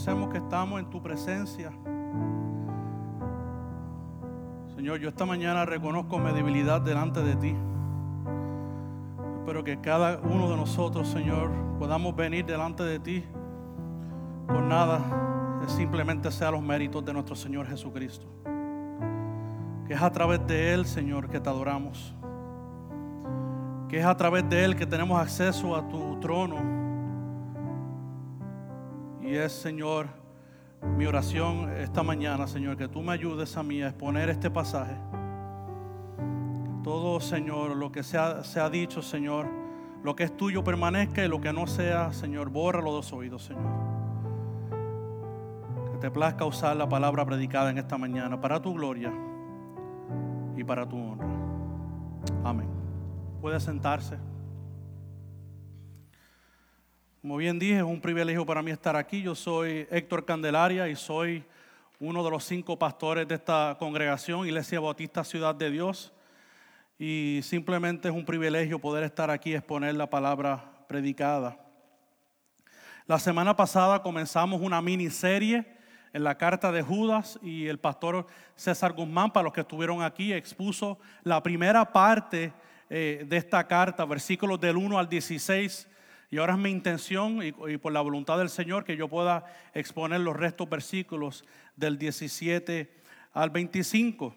reconocemos que estamos en tu presencia. Señor, yo esta mañana reconozco mi debilidad delante de ti. Espero que cada uno de nosotros, Señor, podamos venir delante de ti con nada, es simplemente sea los méritos de nuestro Señor Jesucristo. Que es a través de Él, Señor, que te adoramos. Que es a través de Él que tenemos acceso a tu trono. Y es, Señor, mi oración esta mañana, Señor, que tú me ayudes a mí a exponer este pasaje. Todo, Señor, lo que se ha, dicho, Señor, lo que es tuyo permanezca y lo que no sea, Señor, bórralo de los oídos, Señor. Que te plazca usar la palabra predicada en esta mañana para tu gloria y para tu honra. Amén. Puede sentarse. Como bien dije, es un privilegio para mí estar aquí. Yo soy Héctor Candelaria y soy uno de los cinco pastores de esta congregación, Iglesia Bautista Ciudad de Dios. Y simplemente es un privilegio poder estar aquí y exponer la palabra predicada. La semana pasada comenzamos una miniserie en la carta de Judas y el pastor César Guzmán, para los que estuvieron aquí, expuso la primera parte eh, de esta carta, versículos del 1 al 16 y ahora es mi intención y, por la voluntad del Señor que yo pueda exponer los restos versículos del 17 al 25.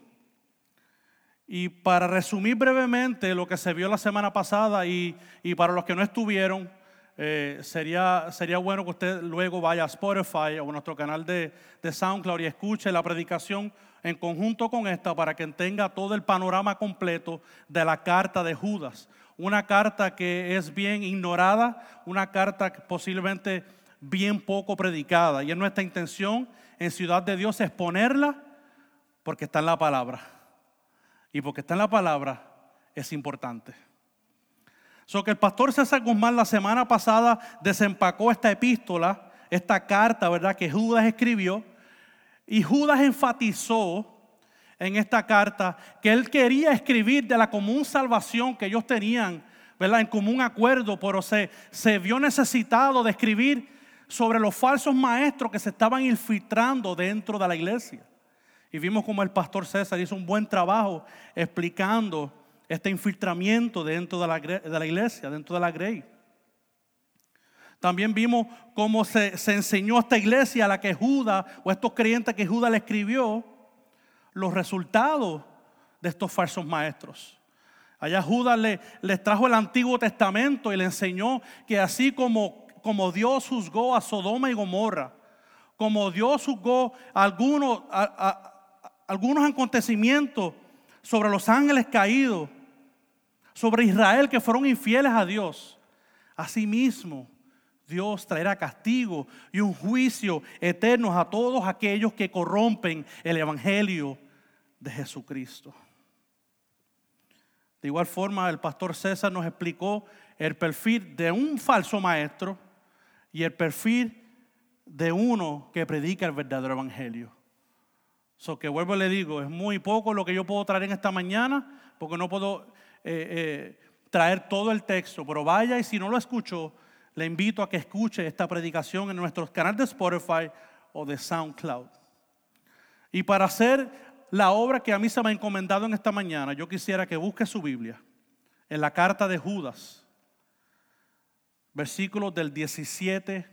Y para resumir brevemente lo que se vio la semana pasada y, para los que no estuvieron, eh, sería, sería bueno que usted luego vaya a Spotify o a nuestro canal de, de SoundCloud y escuche la predicación en conjunto con esta para que tenga todo el panorama completo de la carta de Judas una carta que es bien ignorada, una carta posiblemente bien poco predicada. Y es nuestra intención en Ciudad de Dios exponerla porque está en la palabra. Y porque está en la palabra es importante. So que el pastor César Guzmán la semana pasada desempacó esta epístola, esta carta, ¿verdad?, que Judas escribió. Y Judas enfatizó en esta carta que él quería escribir de la común salvación que ellos tenían, ¿verdad? En común acuerdo, pero se, se vio necesitado de escribir sobre los falsos maestros que se estaban infiltrando dentro de la iglesia. Y vimos como el pastor César hizo un buen trabajo explicando este infiltramiento dentro de la, iglesia, dentro de la grey. También vimos cómo se, se enseñó a esta iglesia a la que Judas, o estos creyentes que Judas le escribió, los resultados de estos falsos maestros. Allá Judas le, les trajo el Antiguo Testamento y le enseñó que así como, como Dios juzgó a Sodoma y Gomorra, como Dios juzgó algunos, algunos acontecimientos sobre los ángeles caídos, sobre Israel que fueron infieles a Dios, asimismo Dios traerá castigo y un juicio eterno a todos aquellos que corrompen el Evangelio de Jesucristo. De igual forma, el pastor César nos explicó el perfil de un falso maestro y el perfil de uno que predica el verdadero evangelio. So que vuelvo y le digo, es muy poco lo que yo puedo traer en esta mañana, porque no puedo eh, eh, traer todo el texto, pero vaya y si no lo escuchó, le invito a que escuche esta predicación en nuestros canales de Spotify o de SoundCloud. Y para hacer la obra que a mí se me ha encomendado en esta mañana, yo quisiera que busque su Biblia en la carta de Judas, versículos del 17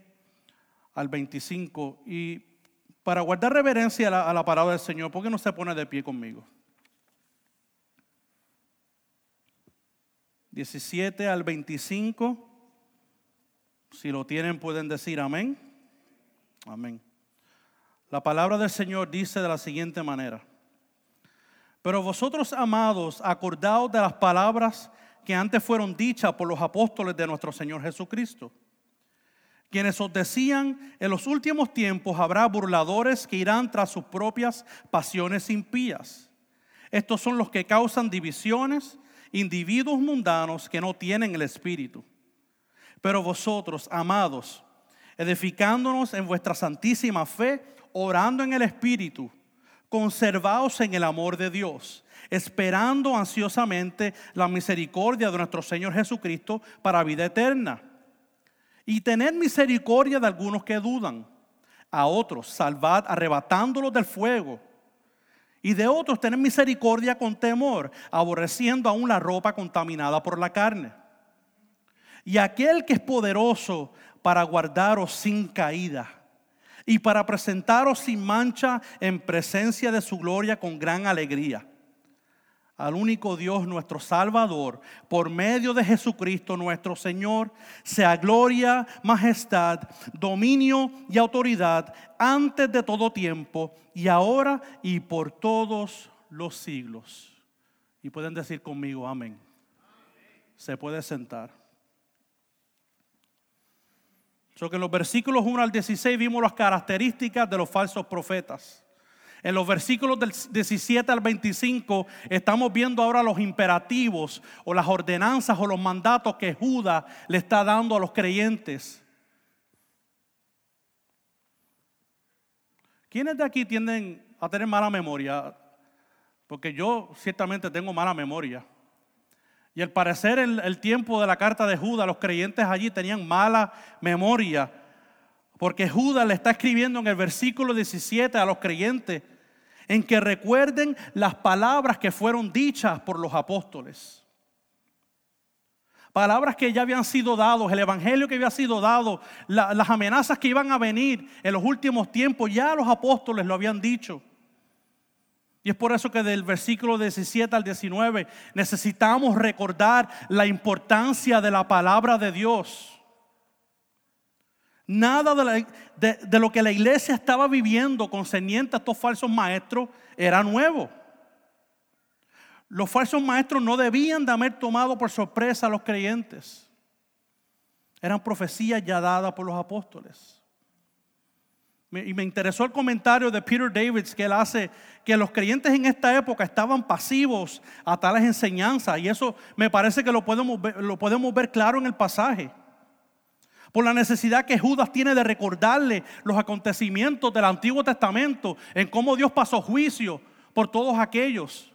al 25. Y para guardar reverencia a la, a la palabra del Señor, ¿por qué no se pone de pie conmigo? 17 al 25. Si lo tienen, pueden decir amén. Amén. La palabra del Señor dice de la siguiente manera. Pero vosotros, amados, acordaos de las palabras que antes fueron dichas por los apóstoles de nuestro Señor Jesucristo, quienes os decían, en los últimos tiempos habrá burladores que irán tras sus propias pasiones impías. Estos son los que causan divisiones, individuos mundanos que no tienen el Espíritu. Pero vosotros, amados, edificándonos en vuestra santísima fe, orando en el Espíritu, conservaos en el amor de Dios, esperando ansiosamente la misericordia de nuestro Señor Jesucristo para vida eterna. Y tener misericordia de algunos que dudan, a otros, salvad arrebatándolos del fuego. Y de otros tened misericordia con temor, aborreciendo aún la ropa contaminada por la carne. Y aquel que es poderoso para guardaros sin caída y para presentaros sin mancha en presencia de su gloria con gran alegría al único Dios nuestro Salvador, por medio de Jesucristo nuestro Señor, sea gloria, majestad, dominio y autoridad antes de todo tiempo y ahora y por todos los siglos. Y pueden decir conmigo, amén. Se puede sentar. So que en los versículos 1 al 16 vimos las características de los falsos profetas. En los versículos del 17 al 25 estamos viendo ahora los imperativos o las ordenanzas o los mandatos que Judas le está dando a los creyentes. ¿Quiénes de aquí tienden a tener mala memoria? Porque yo ciertamente tengo mala memoria. Y al parecer en el tiempo de la carta de Judas, los creyentes allí tenían mala memoria. Porque Judas le está escribiendo en el versículo 17 a los creyentes en que recuerden las palabras que fueron dichas por los apóstoles. Palabras que ya habían sido dados, el evangelio que había sido dado, las amenazas que iban a venir en los últimos tiempos, ya los apóstoles lo habían dicho. Y es por eso que del versículo 17 al 19 necesitamos recordar la importancia de la palabra de Dios. Nada de, lo que la iglesia estaba viviendo concerniente a estos falsos maestros era nuevo. Los falsos maestros no debían de haber tomado por sorpresa a los creyentes. Eran profecías ya dadas por los apóstoles. Y me interesó el comentario de Peter Davids que él hace que los creyentes en esta época estaban pasivos a tales enseñanzas. Y eso me parece que lo podemos lo podemos ver claro en el pasaje por la necesidad que Judas tiene de recordarle los acontecimientos del Antiguo Testamento, en cómo Dios pasó juicio por todos aquellos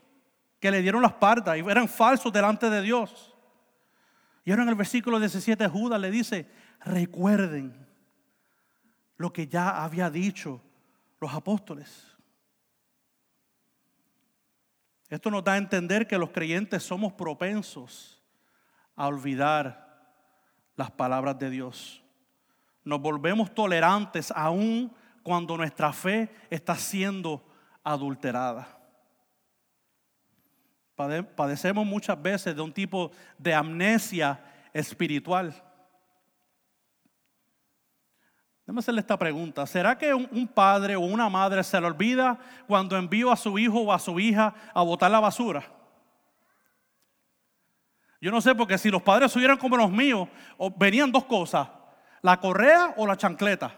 que le dieron las pardas y eran falsos delante de Dios. Y ahora en el versículo 17 Judas le dice, recuerden lo que ya había dicho los apóstoles. Esto nos da a entender que los creyentes somos propensos a olvidar las palabras de Dios. Nos volvemos tolerantes aún cuando nuestra fe está siendo adulterada. Padecemos muchas veces de un tipo de amnesia espiritual. Déjame hacerle esta pregunta. ¿Será que un padre o una madre se le olvida cuando envío a su hijo o a su hija a botar la basura? Yo no sé, porque si los padres subieran como los míos, venían dos cosas, la correa o la chancleta.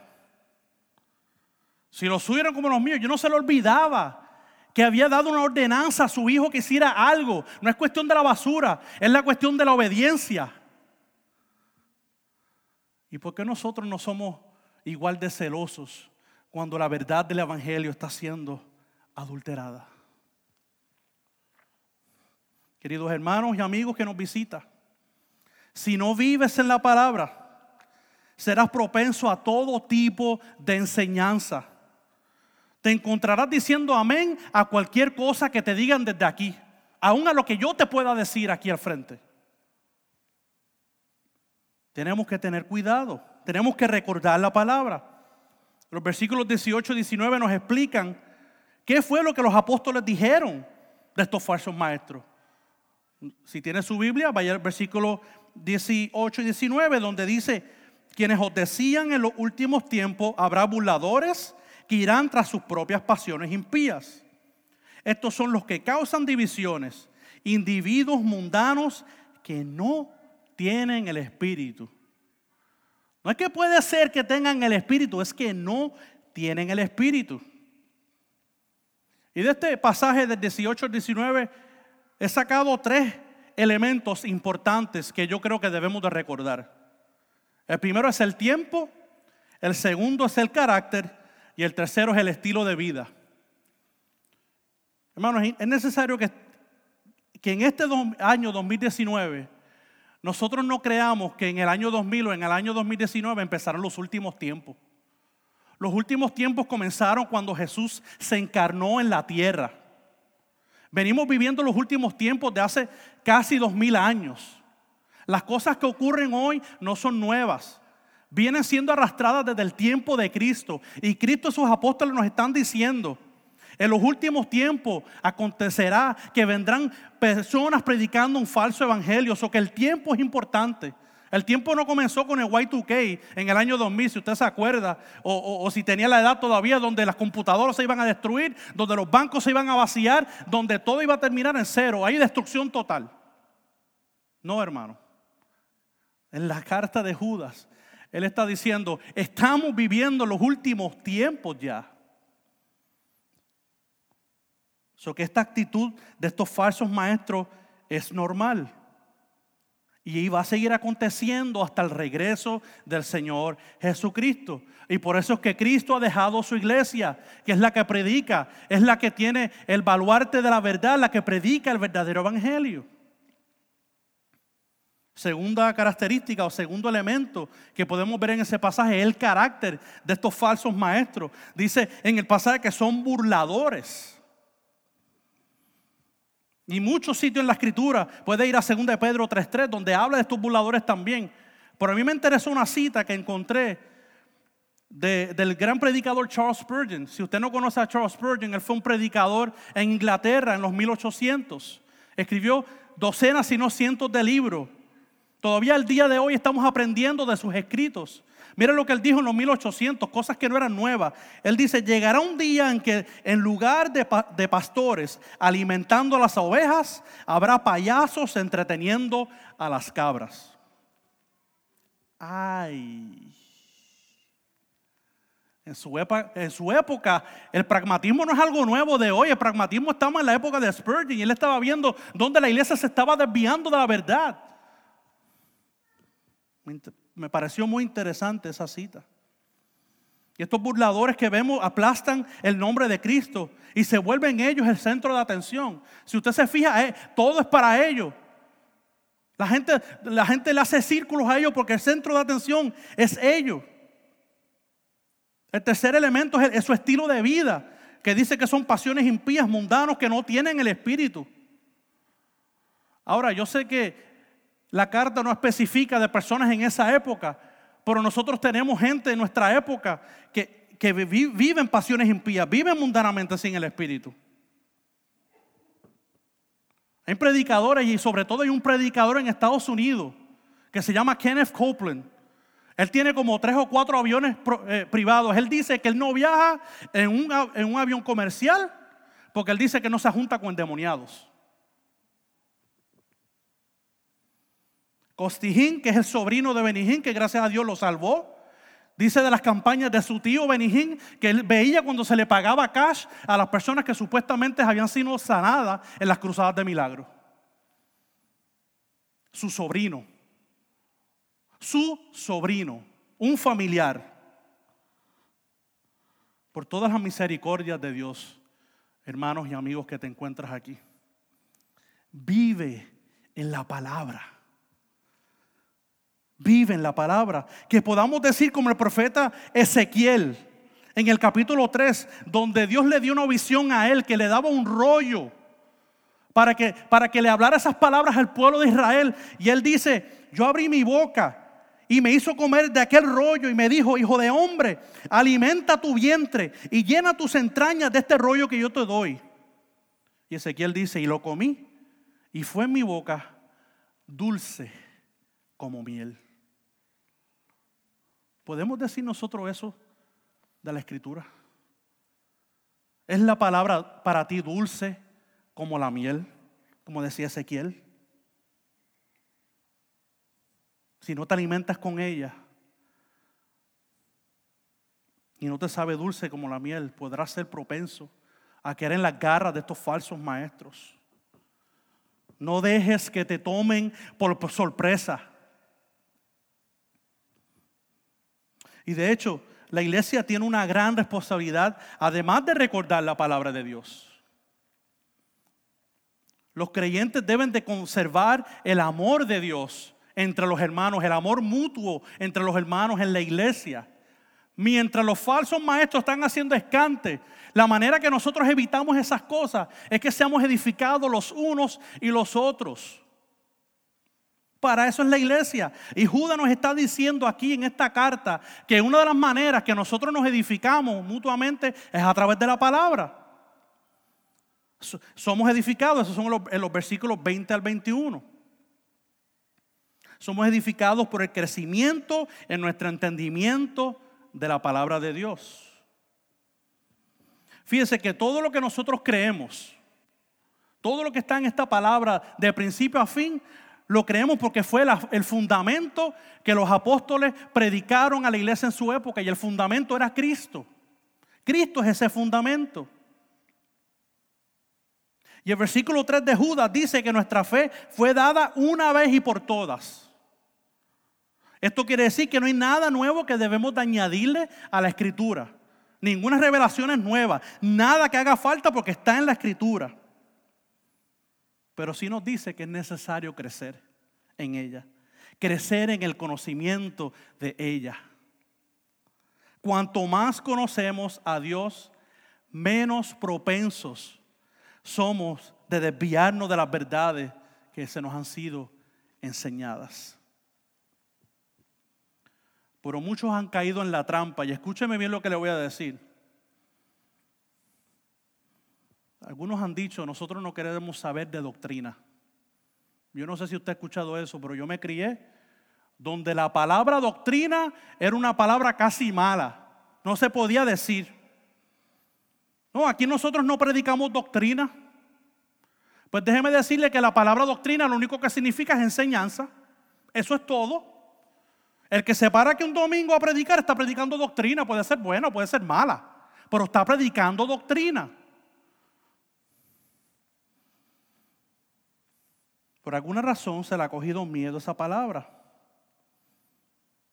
Si los subieran como los míos, yo no se lo olvidaba que había dado una ordenanza a su hijo que hiciera algo. No es cuestión de la basura, es la cuestión de la obediencia. ¿Y por qué nosotros no somos igual de celosos cuando la verdad del Evangelio está siendo adulterada? queridos hermanos y amigos que nos visitan, si no vives en la palabra, serás propenso a todo tipo de enseñanza. Te encontrarás diciendo amén a cualquier cosa que te digan desde aquí, aún a lo que yo te pueda decir aquí al frente. Tenemos que tener cuidado, tenemos que recordar la palabra. Los versículos 18 y 19 nos explican qué fue lo que los apóstoles dijeron de estos falsos maestros. Si tiene su Biblia, vaya al versículo 18 y 19, donde dice, quienes os decían en los últimos tiempos, habrá burladores que irán tras sus propias pasiones impías. Estos son los que causan divisiones, individuos mundanos que no tienen el espíritu. No es que puede ser que tengan el espíritu, es que no tienen el espíritu. Y de este pasaje del 18 al 19 he sacado tres elementos importantes que yo creo que debemos de recordar. El primero es el tiempo, el segundo es el carácter y el tercero es el estilo de vida. Hermanos, es necesario que, que en este año 2019 nosotros no creamos que en el año 2000 o en el año 2019 empezarán los últimos tiempos. Los últimos tiempos comenzaron cuando Jesús se encarnó en la tierra. Venimos viviendo los últimos tiempos de hace casi dos mil años. Las cosas que ocurren hoy no son nuevas. Vienen siendo arrastradas desde el tiempo de Cristo. Y Cristo y sus apóstoles nos están diciendo, en los últimos tiempos acontecerá que vendrán personas predicando un falso evangelio. O que el tiempo es importante. El tiempo no comenzó con el Y2K en el año 2000, si usted se acuerda, o, si tenía la edad todavía, donde las computadoras se iban a destruir, donde los bancos se iban a vaciar, donde todo iba a terminar en cero. Hay destrucción total. No, hermano. En la carta de Judas, él está diciendo, estamos viviendo los últimos tiempos ya. So que esta actitud de estos falsos maestros es normal. Y va a seguir aconteciendo hasta el regreso del Señor Jesucristo. Y por eso es que Cristo ha dejado su iglesia, que es la que predica, es la que tiene el baluarte de la verdad, la que predica el verdadero evangelio. Segunda característica o segundo elemento que podemos ver en ese pasaje es el carácter de estos falsos maestros. Dice en el pasaje que son burladores. Y muchos sitios en la escritura, puede ir a 2 de Pedro 3.3, donde habla de estos burladores también. Pero a mí me interesó una cita que encontré del gran predicador Charles Spurgeon. Si usted no conoce a Charles Spurgeon, él fue un predicador en Inglaterra en los 1800. Escribió docenas, y no cientos de libros. Todavía el día de hoy estamos aprendiendo de sus escritos. Mira lo que él dijo en los 1800, cosas que no eran nuevas. Él dice, llegará un día en que en lugar de, pastores alimentando a las ovejas, habrá payasos entreteniendo a las cabras. Ay. En su, época, el pragmatismo no es algo nuevo de hoy. El pragmatismo estamos en la época de Spurgeon y él estaba viendo dónde la iglesia se estaba desviando de la verdad me pareció muy interesante esa cita. Y estos burladores que vemos aplastan el nombre de Cristo y se vuelven ellos el centro de atención. Si usted se fija, eh, todo es para ellos. La gente, la gente le hace círculos a ellos porque el centro de atención es ellos. El tercer elemento es, es su estilo de vida, que dice que son pasiones impías, mundanos, que no tienen el espíritu. Ahora, yo sé que la carta no especifica de personas en esa época, pero nosotros tenemos gente en nuestra época que, que viven pasiones impías, viven mundanamente sin el Espíritu. Hay predicadores y sobre todo hay un predicador en Estados Unidos que se llama Kenneth Copeland. Él tiene como tres o cuatro aviones eh, privados. Él dice que él no viaja en un, en un avión comercial porque él dice que no se junta con endemoniados. Costijín, que es el sobrino de Benijín, que gracias a Dios lo salvó. Dice de las campañas de su tío Benijín que él veía cuando se le pagaba cash a las personas que supuestamente habían sido sanadas en las cruzadas de milagro. Su sobrino. Su sobrino. Un familiar. Por todas las misericordias de Dios, hermanos y amigos que te encuentras aquí. Vive en la palabra vive en la palabra. Que podamos decir como el profeta Ezequiel en el capítulo 3, donde Dios le dio una visión a él que le daba un rollo para que, para que le hablara esas palabras al pueblo de Israel. Y él dice, yo abrí mi boca y me hizo comer de aquel rollo y me dijo, hijo de hombre, alimenta tu vientre y llena tus entrañas de este rollo que yo te doy. Y Ezequiel dice, y lo comí y fue en mi boca dulce como miel. ¿Podemos decir nosotros eso de la escritura? ¿Es la palabra para ti dulce como la miel, como decía Ezequiel? Si no te alimentas con ella y no te sabe dulce como la miel, podrás ser propenso a quedar en las garras de estos falsos maestros. No dejes que te tomen por sorpresa. Y de hecho, la iglesia tiene una gran responsabilidad, además de recordar la palabra de Dios. Los creyentes deben de conservar el amor de Dios entre los hermanos, el amor mutuo entre los hermanos en la iglesia. Mientras los falsos maestros están haciendo escante, la manera que nosotros evitamos esas cosas es que seamos edificados los unos y los otros. Para eso es la iglesia. Y Judas nos está diciendo aquí en esta carta que una de las maneras que nosotros nos edificamos mutuamente es a través de la palabra. Somos edificados, esos son los, versículos 20 al 21. Somos edificados por el crecimiento en nuestro entendimiento de la palabra de Dios. Fíjense que todo lo que nosotros creemos, todo lo que está en esta palabra de principio a fin, lo creemos porque fue el fundamento que los apóstoles predicaron a la iglesia en su época y el fundamento era Cristo. Cristo es ese fundamento. Y el versículo 3 de Judas dice que nuestra fe fue dada una vez y por todas. Esto quiere decir que no hay nada nuevo que debemos de añadirle a la escritura. Ninguna revelación es nueva. Nada que haga falta porque está en la escritura pero sí nos dice que es necesario crecer en ella, crecer en el conocimiento de ella. Cuanto más conocemos a Dios, menos propensos somos de desviarnos de las verdades que se nos han sido enseñadas. Pero muchos han caído en la trampa y escúcheme bien lo que le voy a decir. Algunos han dicho, nosotros no queremos saber de doctrina. Yo no sé si usted ha escuchado eso, pero yo me crié donde la palabra doctrina era una palabra casi mala. No se podía decir. No, aquí nosotros no predicamos doctrina. Pues déjeme decirle que la palabra doctrina lo único que significa es enseñanza. Eso es todo. El que se para que un domingo a predicar está predicando doctrina. Puede ser buena, puede ser mala, pero está predicando doctrina. Por alguna razón se le ha cogido miedo esa palabra.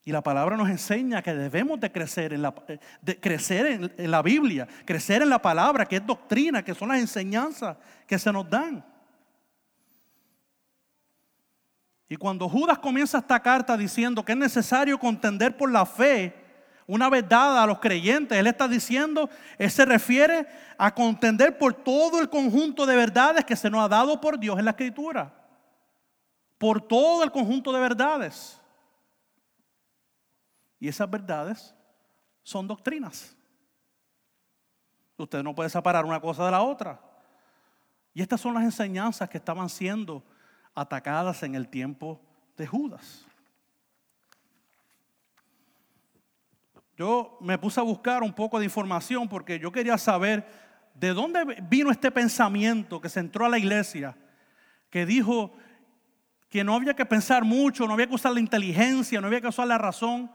Y la palabra nos enseña que debemos de crecer en la, de crecer en, la Biblia, crecer en la palabra, que es doctrina, que son las enseñanzas que se nos dan. Y cuando Judas comienza esta carta diciendo que es necesario contender por la fe, una vez dada a los creyentes, él está diciendo, él se refiere a contender por todo el conjunto de verdades que se nos ha dado por Dios en la Escritura por todo el conjunto de verdades. Y esas verdades son doctrinas. Usted no puede separar una cosa de la otra. Y estas son las enseñanzas que estaban siendo atacadas en el tiempo de Judas. Yo me puse a buscar un poco de información porque yo quería saber de dónde vino este pensamiento que se entró a la iglesia, que dijo, que no había que pensar mucho, no había que usar la inteligencia, no había que usar la razón.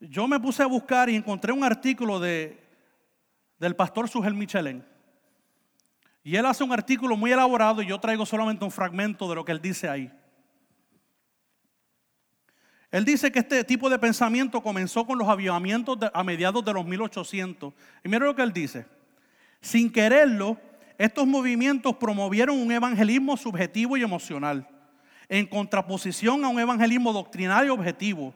Yo me puse a buscar y encontré un artículo de, del pastor Sugel Michelin. Y él hace un artículo muy elaborado y yo traigo solamente un fragmento de lo que él dice ahí. Él dice que este tipo de pensamiento comenzó con los avivamientos a mediados de los 1800. Y mira lo que él dice. Sin quererlo, estos movimientos promovieron un evangelismo subjetivo y emocional en contraposición a un evangelismo doctrinario objetivo.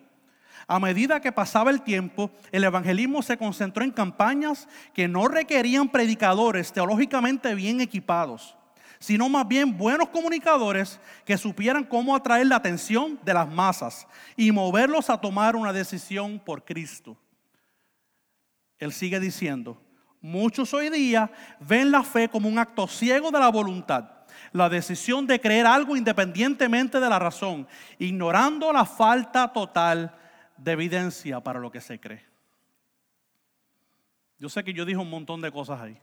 A medida que pasaba el tiempo, el evangelismo se concentró en campañas que no requerían predicadores teológicamente bien equipados, sino más bien buenos comunicadores que supieran cómo atraer la atención de las masas y moverlos a tomar una decisión por Cristo. Él sigue diciendo, muchos hoy día ven la fe como un acto ciego de la voluntad la decisión de creer algo independientemente de la razón, ignorando la falta total de evidencia para lo que se cree. Yo sé que yo dije un montón de cosas ahí.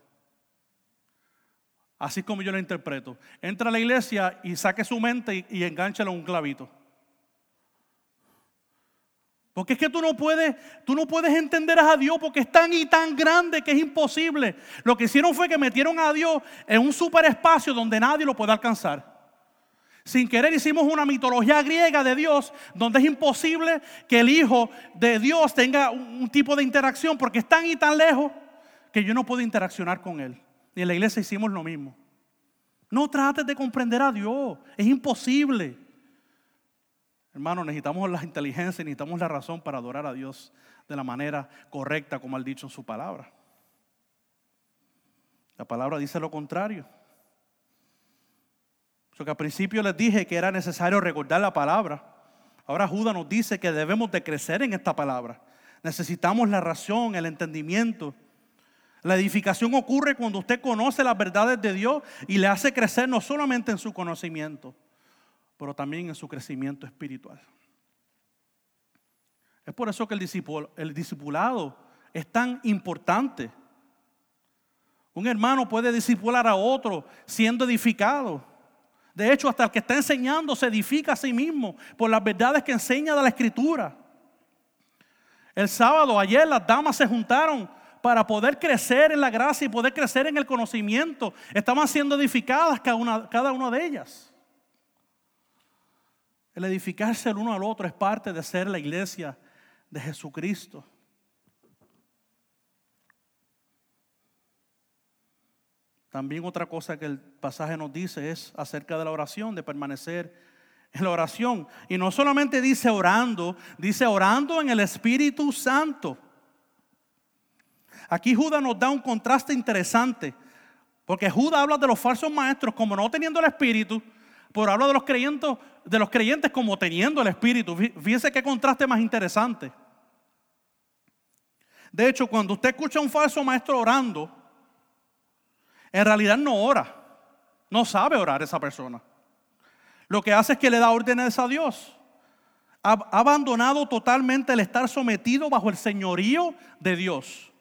Así como yo lo interpreto. Entra a la iglesia y saque su mente y, y a un clavito. Porque es que tú no puedes, tú no puedes entender a Dios porque es tan y tan grande que es imposible. Lo que hicieron fue que metieron a Dios en un superespacio donde nadie lo puede alcanzar. Sin querer hicimos una mitología griega de Dios donde es imposible que el Hijo de Dios tenga un, tipo de interacción porque es tan y tan lejos que yo no puedo interaccionar con Él. Y en la iglesia hicimos lo mismo. No trates de comprender a Dios, es imposible. Hermano, necesitamos la inteligencia, necesitamos la razón para adorar a Dios de la manera correcta, como ha dicho en su palabra. La palabra dice lo contrario. Porque al principio les dije que era necesario recordar la palabra. Ahora Judas nos dice que debemos de crecer en esta palabra. Necesitamos la razón, el entendimiento. La edificación ocurre cuando usted conoce las verdades de Dios y le hace crecer no solamente en su conocimiento, pero también en su crecimiento espiritual. Es por eso que el, el discipulado es tan importante. Un hermano puede discipular a otro siendo edificado. De hecho, hasta el que está enseñando se edifica a sí mismo por las verdades que enseña de la escritura. El sábado, ayer, las damas se juntaron para poder crecer en la gracia y poder crecer en el conocimiento. Estaban siendo edificadas cada una, cada una de ellas. El edificarse el uno al otro es parte de ser la iglesia de Jesucristo. También otra cosa que el pasaje nos dice es acerca de la oración, de permanecer en la oración. Y no solamente dice orando, dice orando en el Espíritu Santo. Aquí Judas nos da un contraste interesante, porque Judas habla de los falsos maestros como no teniendo el Espíritu, pero habla de los creyentes, de los creyentes como teniendo el Espíritu. Fíjense qué contraste más interesante. De hecho, cuando usted escucha a un falso maestro orando, en realidad no ora. No sabe orar esa persona. Lo que hace es que le da órdenes a Dios. Ha abandonado totalmente el estar sometido bajo el señorío de Dios.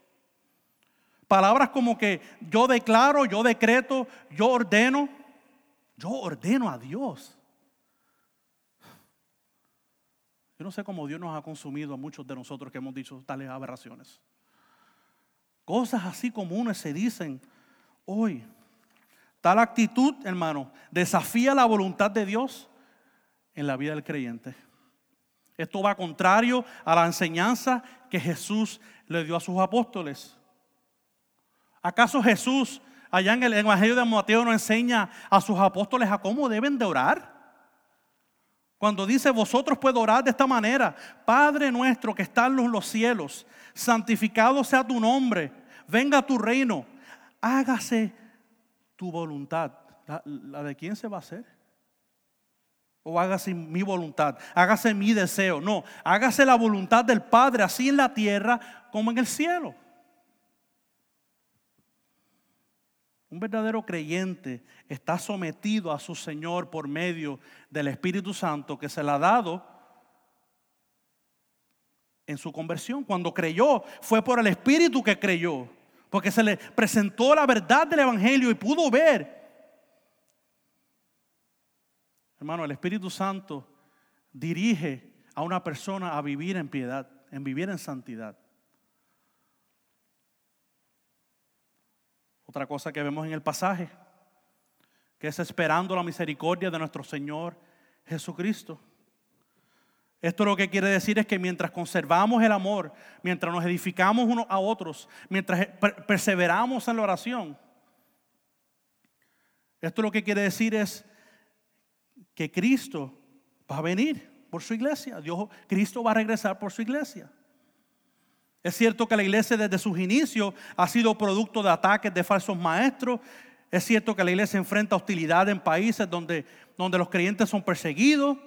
Palabras como que yo declaro, yo decreto, yo ordeno. Yo ordeno a Dios. Yo no sé cómo Dios nos ha consumido a muchos de nosotros que hemos dicho tales aberraciones. Cosas así comunes se dicen hoy. Tal actitud, hermano, desafía la voluntad de Dios en la vida del creyente. Esto va contrario a la enseñanza que Jesús le dio a sus apóstoles. ¿Acaso Jesús allá en el Evangelio de Mateo nos enseña a sus apóstoles a cómo deben de orar? Cuando dice, vosotros puedo orar de esta manera, Padre nuestro que estás en los cielos, santificado sea tu nombre, venga tu reino, hágase tu voluntad. ¿La, de quién se va a hacer? O hágase mi voluntad, hágase mi deseo. No, hágase la voluntad del Padre, así en la tierra como en el cielo. Un verdadero creyente está sometido a su Señor por medio del Espíritu Santo que se le ha dado en su conversión. Cuando creyó, fue por el Espíritu que creyó, porque se le presentó la verdad del Evangelio y pudo ver. Hermano, el Espíritu Santo dirige a una persona a vivir en piedad, en vivir en santidad. Otra cosa que vemos en el pasaje, que es esperando la misericordia de nuestro Señor Jesucristo. Esto lo que quiere decir es que mientras conservamos el amor, mientras nos edificamos unos a otros, mientras perseveramos en la oración, esto lo que quiere decir es que Cristo va a venir por su iglesia. Dios, Cristo va a regresar por su iglesia. Es cierto que la iglesia desde sus inicios ha sido producto de ataques de falsos maestros. Es cierto que la iglesia enfrenta hostilidad en países donde, donde los creyentes son perseguidos,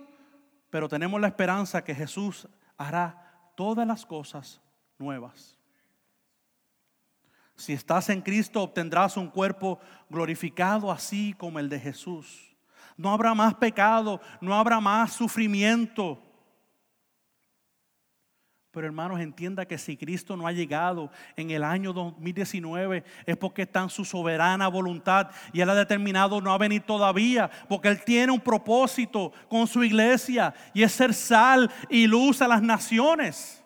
pero tenemos la esperanza que Jesús hará todas las cosas nuevas. Si estás en Cristo obtendrás un cuerpo glorificado así como el de Jesús. No habrá más pecado, no habrá más sufrimiento. Pero hermanos, entienda que si Cristo no ha llegado en el año 2019 es porque está en su soberana voluntad y Él ha determinado no venir todavía, porque Él tiene un propósito con su iglesia y es ser sal y luz a las naciones.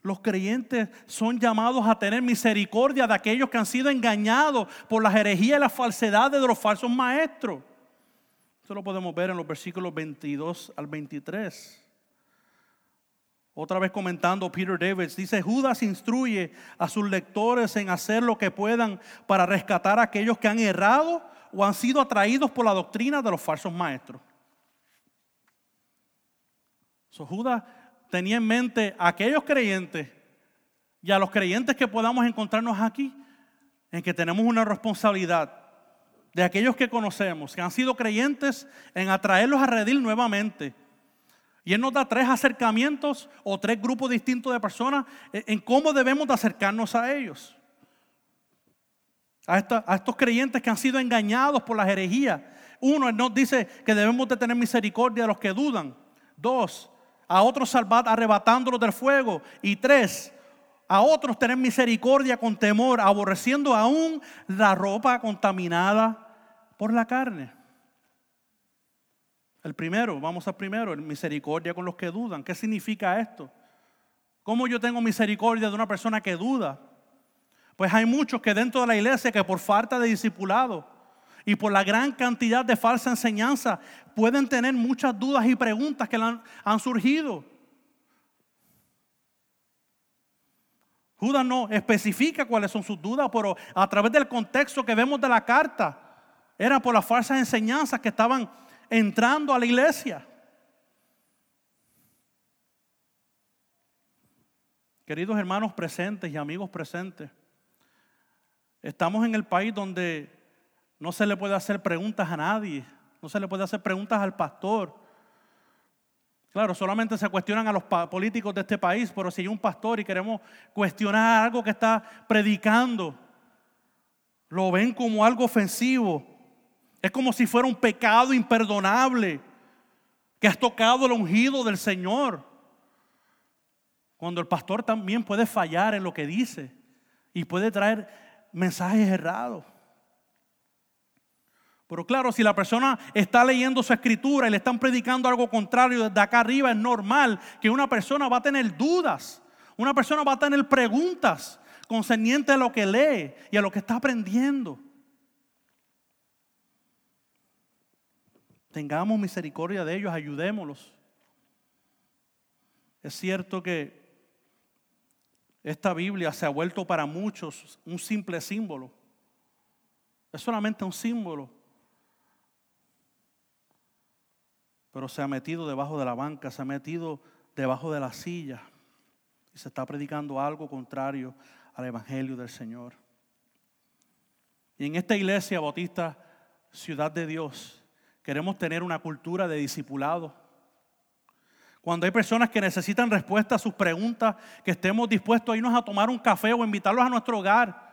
Los creyentes son llamados a tener misericordia de aquellos que han sido engañados por las herejías y las falsedades de los falsos maestros. Esto lo podemos ver en los versículos 22 al 23. Otra vez comentando Peter Davis, dice, Judas instruye a sus lectores en hacer lo que puedan para rescatar a aquellos que han errado o han sido atraídos por la doctrina de los falsos maestros. So, Judas tenía en mente a aquellos creyentes y a los creyentes que podamos encontrarnos aquí, en que tenemos una responsabilidad de aquellos que conocemos, que han sido creyentes, en atraerlos a redil nuevamente. Y Él nos da tres acercamientos o tres grupos distintos de personas en cómo debemos de acercarnos a ellos. A, a estos creyentes que han sido engañados por las herejías. Uno, Él nos dice que debemos de tener misericordia de los que dudan. Dos, a otros salvar arrebatándolos del fuego. Y tres, a otros tener misericordia con temor, aborreciendo aún la ropa contaminada por la carne. El primero, vamos al primero, misericordia con los que dudan. ¿Qué significa esto? ¿Cómo yo tengo misericordia de una persona que duda? Pues hay muchos que dentro de la iglesia que por falta de discipulado y por la gran cantidad de falsa enseñanza pueden tener muchas dudas y preguntas que han, han surgido. Judas no especifica cuáles son sus dudas, pero a través del contexto que vemos de la carta, era por las falsas enseñanzas que estaban entrando a la iglesia. Queridos hermanos presentes y amigos presentes, estamos en el país donde no se le puede hacer preguntas a nadie, no se le puede hacer preguntas al pastor, Claro, solamente se cuestionan a los políticos de este país, pero si hay un pastor y queremos cuestionar algo que está predicando, lo ven como algo ofensivo. Es como si fuera un pecado imperdonable que has tocado el ungido del Señor. Cuando el pastor también puede fallar en lo que dice y puede traer mensajes errados. Pero claro, si la persona está leyendo su escritura y le están predicando algo contrario desde acá arriba, es normal que una persona va a tener dudas. Una persona va a tener preguntas concernientes a lo que lee y a lo que está aprendiendo. Tengamos misericordia de ellos, ayudémoslos. Es cierto que esta Biblia se ha vuelto para muchos un simple símbolo. Es solamente un símbolo pero se ha metido debajo de la banca, se ha metido debajo de la silla y se está predicando algo contrario al Evangelio del Señor. Y en esta iglesia bautista, ciudad de Dios, queremos tener una cultura de discipulado. Cuando hay personas que necesitan respuesta a sus preguntas, que estemos dispuestos a irnos a tomar un café o invitarlos a nuestro hogar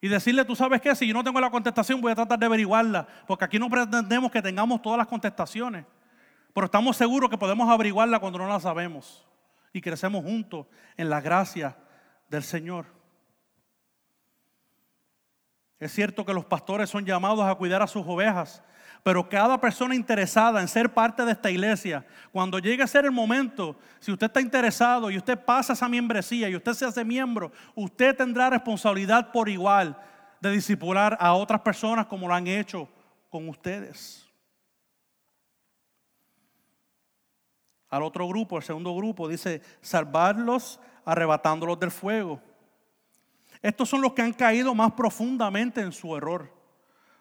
y decirle, tú sabes qué, si yo no tengo la contestación voy a tratar de averiguarla, porque aquí no pretendemos que tengamos todas las contestaciones. Pero estamos seguros que podemos averiguarla cuando no la sabemos. Y crecemos juntos en la gracia del Señor. Es cierto que los pastores son llamados a cuidar a sus ovejas, pero cada persona interesada en ser parte de esta iglesia, cuando llegue a ser el momento, si usted está interesado y usted pasa esa membresía y usted se hace miembro, usted tendrá responsabilidad por igual de discipular a otras personas como lo han hecho con ustedes. al otro grupo, el segundo grupo, dice, salvarlos arrebatándolos del fuego. Estos son los que han caído más profundamente en su error.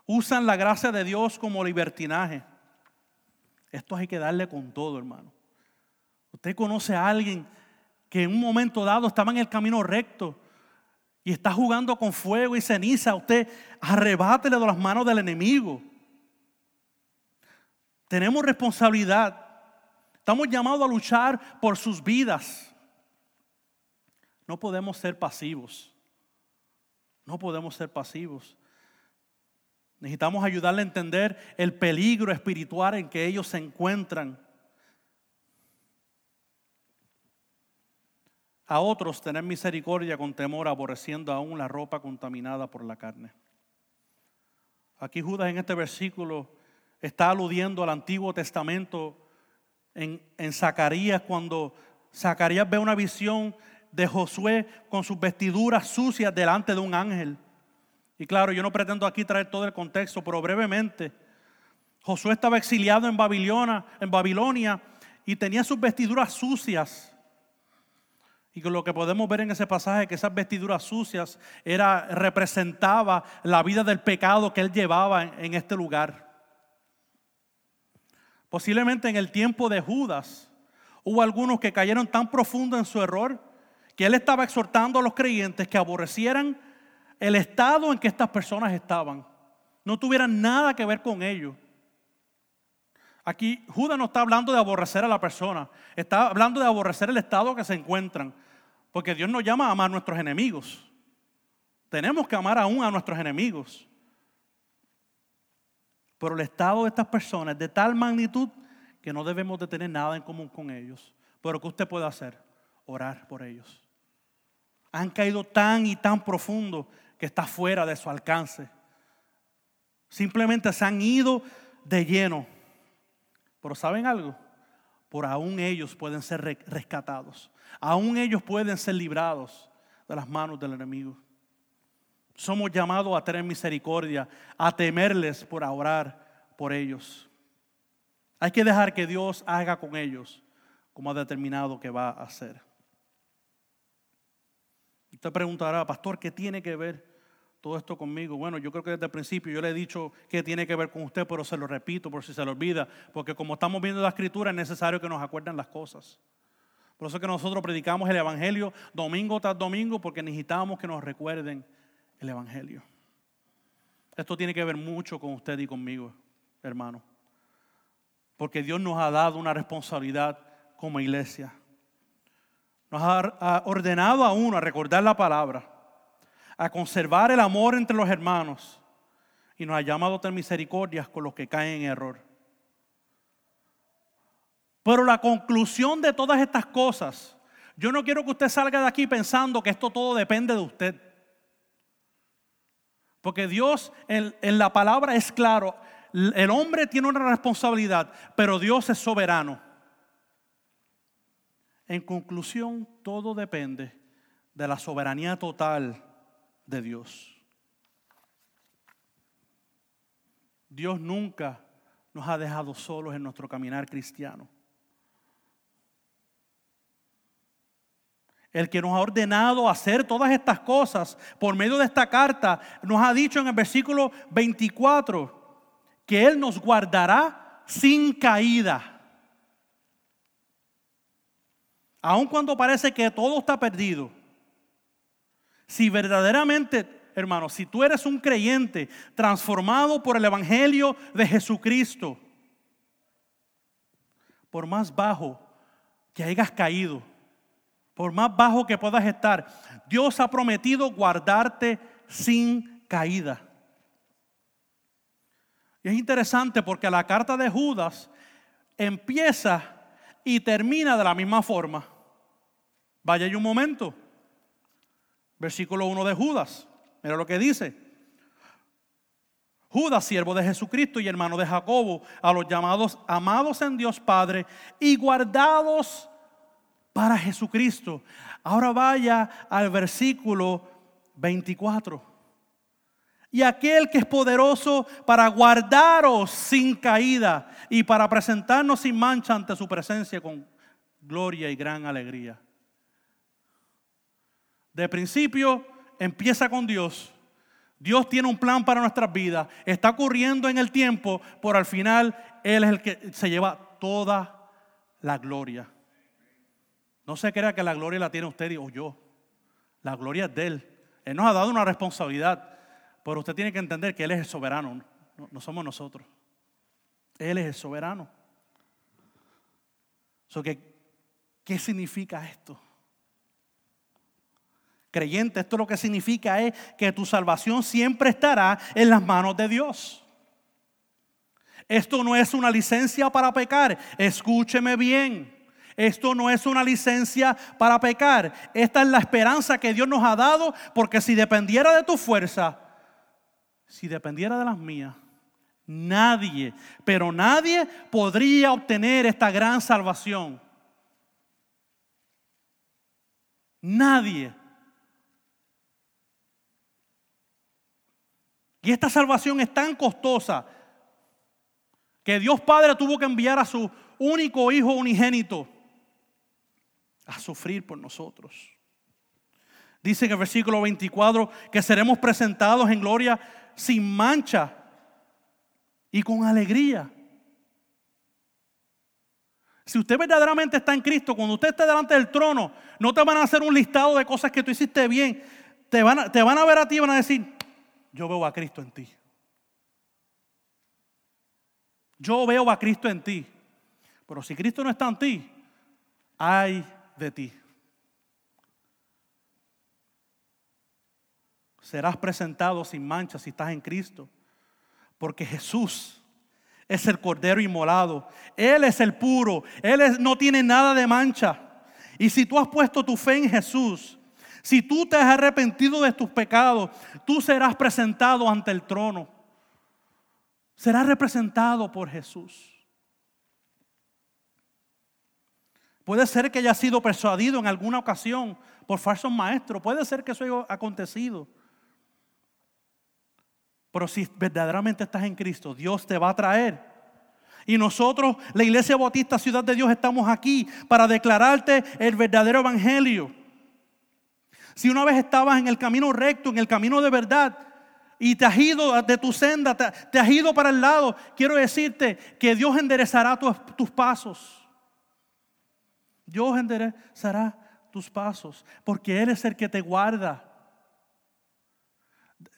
Usan la gracia de Dios como libertinaje. Esto hay que darle con todo, hermano. Usted conoce a alguien que en un momento dado estaba en el camino recto y está jugando con fuego y ceniza. Usted arrebátele de las manos del enemigo. Tenemos responsabilidad Estamos llamados a luchar por sus vidas. No podemos ser pasivos. No podemos ser pasivos. Necesitamos ayudarle a entender el peligro espiritual en que ellos se encuentran. A otros tener misericordia con temor, aborreciendo aún la ropa contaminada por la carne. Aquí Judas en este versículo está aludiendo al Antiguo Testamento en, Zacarías cuando Zacarías ve una visión de Josué con sus vestiduras sucias delante de un ángel. Y claro, yo no pretendo aquí traer todo el contexto, pero brevemente, Josué estaba exiliado en Babilonia, en Babilonia y tenía sus vestiduras sucias. Y lo que podemos ver en ese pasaje que esas vestiduras sucias era representaba la vida del pecado que él llevaba en este lugar. Posiblemente en el tiempo de Judas Hubo algunos que cayeron tan profundo en su error que él estaba exhortando a los creyentes que aborrecieran el estado en que estas personas estaban. No tuvieran nada que ver con ellos. Aquí Judas no está hablando de aborrecer a la persona, está hablando de aborrecer el estado que se encuentran. Porque Dios nos llama a amar a nuestros enemigos. Tenemos que amar aún a nuestros enemigos. Pero el estado de estas personas es de tal magnitud que no debemos de tener nada en común con ellos. Pero ¿qué usted puede hacer? Orar por ellos. Han caído tan y tan profundo que está fuera de su alcance. Simplemente se han ido de lleno. Pero ¿saben algo? Por aún ellos pueden ser rescatados. Aún ellos pueden ser librados de las manos del enemigo. Somos llamados a tener misericordia, a temerles por orar por ellos. Hay que dejar que Dios haga con ellos como ha determinado que va a hacer. Usted preguntará, pastor, ¿qué tiene que ver todo esto conmigo? Bueno, yo creo que desde el principio yo le he dicho que tiene que ver con usted, pero se lo repito por si se lo olvida, porque como estamos viendo la escritura es necesario que nos acuerden las cosas. Por eso es que nosotros predicamos el Evangelio domingo tras domingo, porque necesitamos que nos recuerden el Evangelio. Esto tiene que ver mucho con usted y conmigo, hermano. Porque Dios nos ha dado una responsabilidad como iglesia. Nos ha ordenado a uno a recordar la palabra, a conservar el amor entre los hermanos y nos ha llamado a tener misericordias con los que caen en error. Pero la conclusión de todas estas cosas, yo no quiero que usted salga de aquí pensando que esto todo depende de usted. Porque Dios en, la palabra es claro, el hombre tiene una responsabilidad, pero Dios es soberano. En conclusión, todo depende de la soberanía total de Dios. Dios nunca nos ha dejado solos en nuestro caminar cristiano. El que nos ha ordenado hacer todas estas cosas por medio de esta carta, nos ha dicho en el versículo 24 que Él nos guardará sin caída. Aun cuando parece que todo está perdido, si verdaderamente, hermano, si tú eres un creyente transformado por el Evangelio de Jesucristo, por más bajo que hayas caído, por más bajo que puedas estar, Dios ha prometido guardarte sin caída. Y es interesante porque la carta de Judas empieza y termina de la misma forma. Vaya hay un momento. Versículo 1 de Judas. Mira lo que dice. Judas, siervo de Jesucristo y hermano de Jacobo, a los llamados amados en Dios Padre y guardados para Jesucristo. Ahora vaya al versículo 24. Y aquel que es poderoso para guardaros sin caída y para presentarnos sin mancha ante su presencia con gloria y gran alegría. De principio empieza con Dios. Dios tiene un plan para nuestras vidas. Está ocurriendo en el tiempo, pero al final Él es el que se lleva toda la gloria. No se crea que la gloria la tiene usted o yo. La gloria es de Él. Él nos ha dado una responsabilidad. Pero usted tiene que entender que Él es el soberano, no, somos nosotros. Él es el soberano. ¿Qué significa esto? Creyente, esto lo que significa es que tu salvación siempre estará en las manos de Dios. Esto no es una licencia para pecar. Escúcheme bien. Esto no es una licencia para pecar. Esta es la esperanza que Dios nos ha dado porque si dependiera de tu fuerza, si dependiera de las mías, nadie, pero nadie podría obtener esta gran salvación. Nadie. Y esta salvación es tan costosa que Dios Padre tuvo que enviar a su único Hijo unigénito a sufrir por nosotros. Dice en el versículo 24 que seremos presentados en gloria sin mancha y con alegría. Si usted verdaderamente está en Cristo, cuando usted esté delante del trono, no te van a hacer un listado de cosas que tú hiciste bien. Te van a, te van a ver a ti y van a decir, yo veo a Cristo en ti. Yo veo a Cristo en ti. Pero si Cristo no está en ti, ay de ti. Serás presentado sin mancha si estás en Cristo. Porque Jesús es el cordero inmolado. Él es el puro. Él no tiene nada de mancha. Y si tú has puesto tu fe en Jesús, si tú te has arrepentido de tus pecados, tú serás presentado ante el trono. Serás representado por Jesús. Puede ser que haya sido persuadido en alguna ocasión por falsos maestros. Puede ser que eso haya acontecido. Pero si verdaderamente estás en Cristo, Dios te va a traer. Y nosotros, la Iglesia Bautista Ciudad de Dios, estamos aquí para declararte el verdadero evangelio. Si una vez estabas en el camino recto, en el camino de verdad, y te has ido de tu senda, te, has ido para el lado, quiero decirte que Dios enderezará tus pasos. Dios enderezará tus pasos, porque Él es el que te guarda.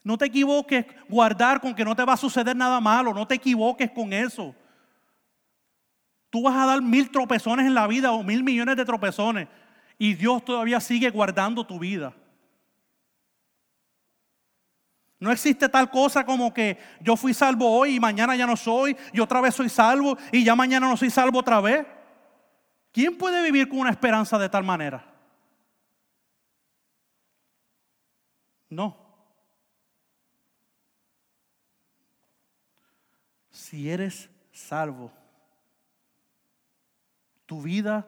No te equivoques guardar con que no te va a suceder nada malo. No te equivoques con eso. Tú vas a dar mil tropezones en la vida o mil millones de tropezones. Y Dios todavía sigue guardando tu vida. No existe tal cosa como que yo fui salvo hoy y mañana ya no soy, y otra vez soy salvo y ya mañana no soy salvo otra vez. ¿Quién puede vivir con una esperanza de tal manera? No. Si eres salvo, tu vida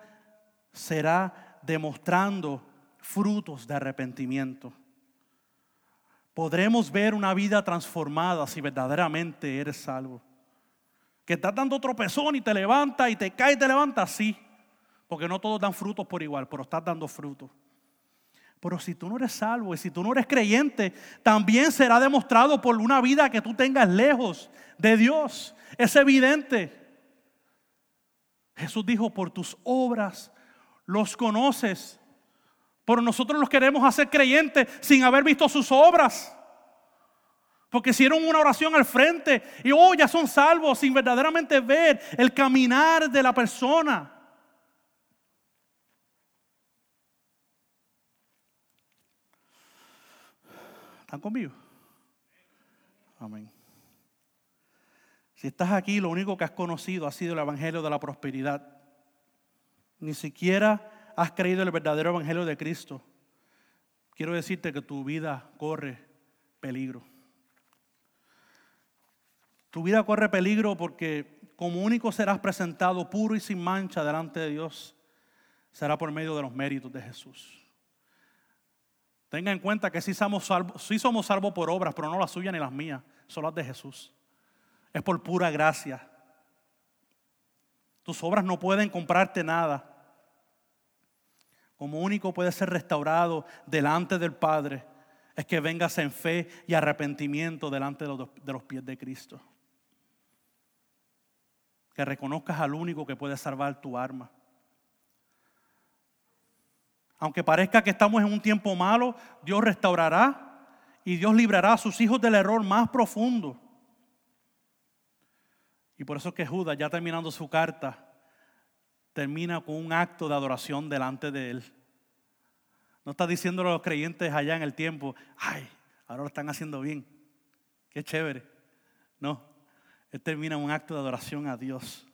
será demostrando frutos de arrepentimiento. Podremos ver una vida transformada si verdaderamente eres salvo. Que estás dando tropezón y te levanta y te cae y te levanta, sí. Porque no todos dan frutos por igual, pero estás dando frutos. Pero si tú no eres salvo y si tú no eres creyente, también será demostrado por una vida que tú tengas lejos de Dios. Es evidente. Jesús dijo, por tus obras los conoces. Pero nosotros los queremos hacer creyentes sin haber visto sus obras. Porque hicieron una oración al frente y oh, ya son salvos sin verdaderamente ver el caminar de la persona. ¿Están conmigo? Amén. Si estás aquí, lo único que has conocido ha sido el Evangelio de la prosperidad. Ni siquiera has creído el verdadero Evangelio de Cristo. Quiero decirte que tu vida corre peligro. Tu vida corre peligro porque como único serás presentado puro y sin mancha delante de Dios, será por medio de los méritos de Jesús. Tenga en cuenta que sí somos salvos, somos salvos por obras, pero no las suyas ni las mías, son las de Jesús es por pura gracia. Tus obras no pueden comprarte nada. Como único puede ser restaurado delante del Padre es que vengas en fe y arrepentimiento delante de los, pies de Cristo. Que reconozcas al único que puede salvar tu alma. Aunque parezca que estamos en un tiempo malo, Dios restaurará y Dios librará a sus hijos del error más profundo. Y por eso es que Judas, ya terminando su carta, termina con un acto de adoración delante de él. No está diciendo a los creyentes allá en el tiempo, ay, ahora lo están haciendo bien, qué chévere. No, él termina un acto de adoración a Dios.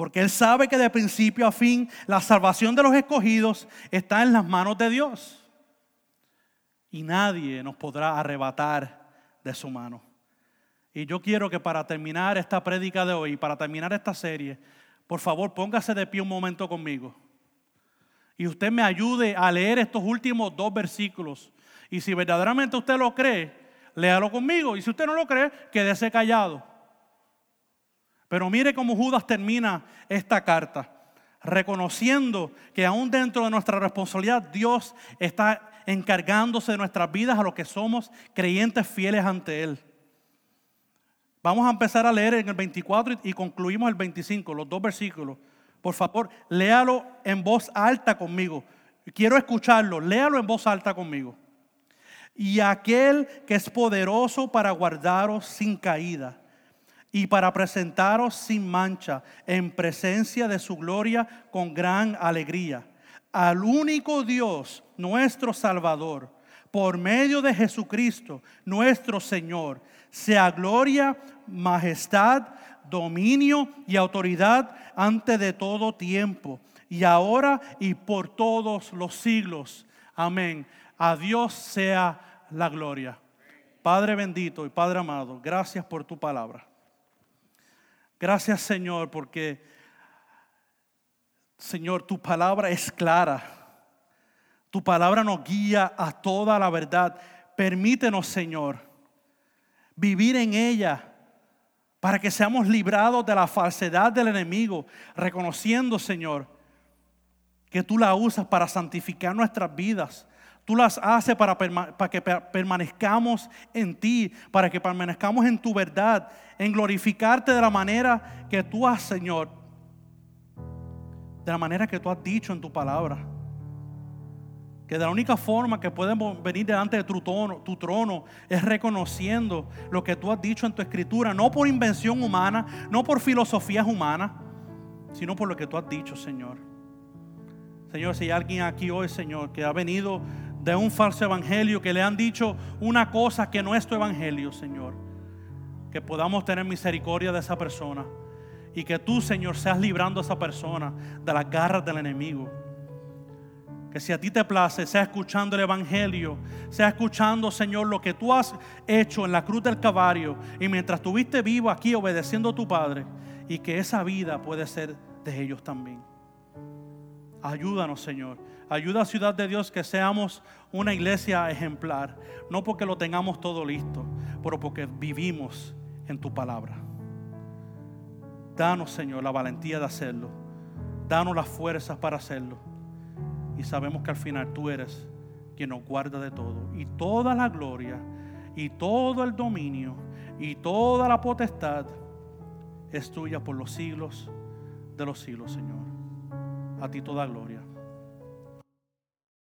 Porque él sabe que de principio a fin la salvación de los escogidos está en las manos de Dios. Y nadie nos podrá arrebatar de su mano. Y yo quiero que para terminar esta prédica de hoy, para terminar esta serie, por favor póngase de pie un momento conmigo. Y usted me ayude a leer estos últimos dos versículos. Y si verdaderamente usted lo cree, léalo conmigo. Y si usted no lo cree, quédese callado. Pero mire cómo Judas termina esta carta, reconociendo que aún dentro de nuestra responsabilidad Dios está encargándose de nuestras vidas a los que somos creyentes fieles ante Él. Vamos a empezar a leer en el 24 y concluimos el 25, los dos versículos. Por favor, léalo en voz alta conmigo. Quiero escucharlo, léalo en voz alta conmigo. Y aquel que es poderoso para guardaros sin caída y para presentaros sin mancha en presencia de su gloria con gran alegría. Al único Dios, nuestro Salvador, por medio de Jesucristo, nuestro Señor, sea gloria, majestad, dominio y autoridad antes de todo tiempo, y ahora y por todos los siglos. Amén. A Dios sea la gloria. Padre bendito y Padre amado, gracias por tu palabra. Gracias Señor porque, Señor, tu palabra es clara. Tu palabra nos guía a toda la verdad. Permítenos, Señor, vivir en ella para que seamos librados de la falsedad del enemigo, reconociendo, Señor, que tú la usas para santificar nuestras vidas. Tú las haces para, que permanezcamos en ti, para que permanezcamos en tu verdad, en glorificarte de la manera que tú has, Señor, de la manera que tú has dicho en tu palabra que de la única forma que podemos venir delante de tu trono, tu trono es reconociendo lo que tú has dicho en tu escritura, no por invención humana, no por filosofías humanas, sino por lo que tú has dicho, Señor. Señor, si hay alguien aquí hoy, Señor, que ha venido de un falso evangelio, que le han dicho una cosa que no es tu evangelio, Señor, que podamos tener misericordia de esa persona y que tú, Señor, seas librando a esa persona de las garras del enemigo. Que si a ti te place, sea escuchando el Evangelio, sea escuchando, Señor, lo que tú has hecho en la cruz del Calvario y mientras estuviste vivo aquí obedeciendo a tu Padre y que esa vida puede ser de ellos también. Ayúdanos, Señor. Ayuda a Ciudad de Dios que seamos una iglesia ejemplar, no porque lo tengamos todo listo, pero porque vivimos en tu palabra. Danos, Señor, la valentía de hacerlo. Danos las fuerzas para hacerlo y sabemos que al final tú eres quien nos guarda de todo. Y toda la gloria y todo el dominio y toda la potestad es tuya por los siglos de los siglos, Señor. A ti toda gloria.